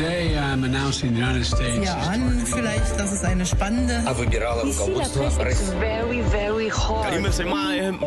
Today I'm announcing the United States. Ja, an, vielleicht, das ist eine spannende. very, very hot.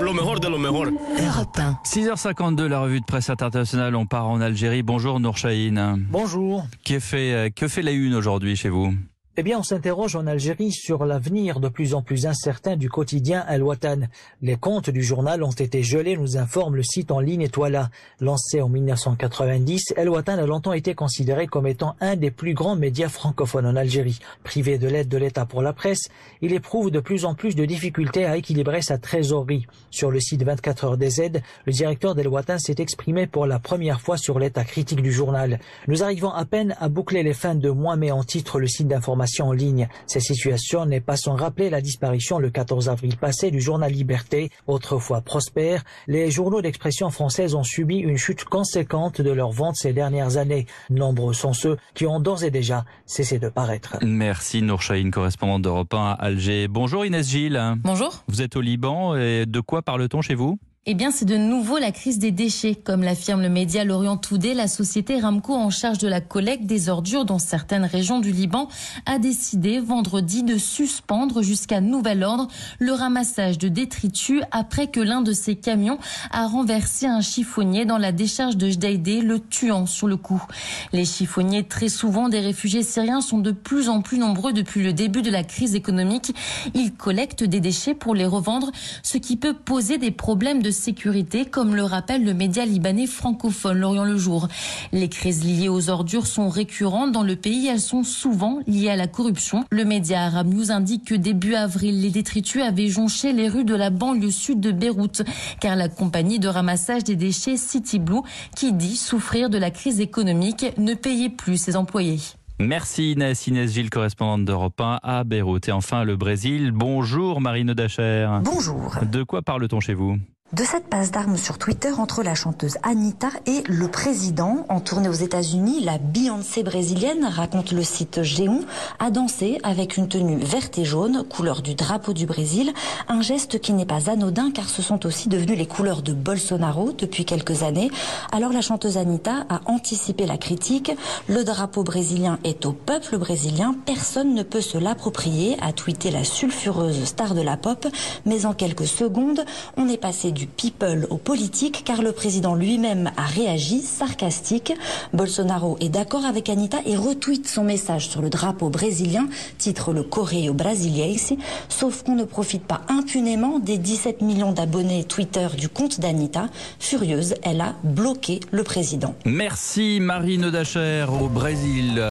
lo mejor de lo mejor. Europe 1. 6h52, la revue de presse internationale. On part en Algérie. Bonjour Nour Chahine. Bonjour. Que fait, euh, que fait la une aujourd'hui chez vous? Eh bien, on s'interroge en Algérie sur l'avenir de plus en plus incertain du quotidien El Watan. Les comptes du journal ont été gelés, nous informe le site en ligne Étoila. Lancé en 1990, El Watan a longtemps été considéré comme étant un des plus grands médias francophones en Algérie. Privé de l'aide de l'État pour la presse, il éprouve de plus en plus de difficultés à équilibrer sa trésorerie. Sur le site 24 heures des aides, le directeur d'El Watan s'est exprimé pour la première fois sur l'état critique du journal. Nous arrivons à peine à boucler les fins de mois, mais en titre le site d'information en ligne. Cette situation n'est pas sans rappeler la disparition le 14 avril passé du journal Liberté, autrefois prospère. Les journaux d'expression française ont subi une chute conséquente de leurs ventes ces dernières années. Nombreux sont ceux qui ont d'ores et déjà cessé de paraître. Merci Nour Chahine, correspondante d'Europe 1 à Alger. Bonjour Inès Gilles. Bonjour. Vous êtes au Liban et de quoi parle-t-on chez vous? Eh bien, c'est de nouveau la crise des déchets. Comme l'affirme le média Lorient Today, la société Ramco en charge de la collecte des ordures dans certaines régions du Liban a décidé vendredi de suspendre jusqu'à nouvel ordre le ramassage de détritus après que l'un de ses camions a renversé un chiffonnier dans la décharge de Jdeïdé, le tuant sur le coup. Les chiffonniers, très souvent des réfugiés syriens, sont de plus en plus nombreux depuis le début de la crise économique. Ils collectent des déchets pour les revendre, ce qui peut poser des problèmes de sécurité, comme le rappelle le média libanais francophone L'Orient le Jour. Les crises liées aux ordures sont récurrentes dans le pays. Elles sont souvent liées à la corruption. Le média Arab News indique que début avril, les détritus avaient jonché les rues de la banlieue sud de Beyrouth, car la compagnie de ramassage des déchets City Blue, qui dit souffrir de la crise économique, ne payait plus ses employés. Merci Inès, Inès Gilles, correspondante d'Europe 1 à Beyrouth. Et enfin le Brésil. Bonjour Marine Dacher. Bonjour. De quoi parle-t-on chez vous? De cette passe d'armes sur Twitter entre la chanteuse Anita et le président. En tournée aux États-Unis, la Beyoncé brésilienne, raconte le site Géon, a dansé avec une tenue verte et jaune, couleur du drapeau du Brésil. Un geste qui n'est pas anodin car ce sont aussi devenues les couleurs de Bolsonaro depuis quelques années. Alors la chanteuse Anita a anticipé la critique. Le drapeau brésilien est au peuple brésilien. Personne ne peut se l'approprier, a tweeté la sulfureuse star de la pop. Mais en quelques secondes, on est passé du people au politique car le président lui-même a réagi sarcastique. Bolsonaro est d'accord avec Anita et retweet son message sur le drapeau brésilien, titre le Correio Brasiliense, sauf qu'on ne profite pas impunément des 17 millions d'abonnés Twitter du compte d'Anita. Furieuse, elle a bloqué le président. Merci Marine Dacher au Brésil.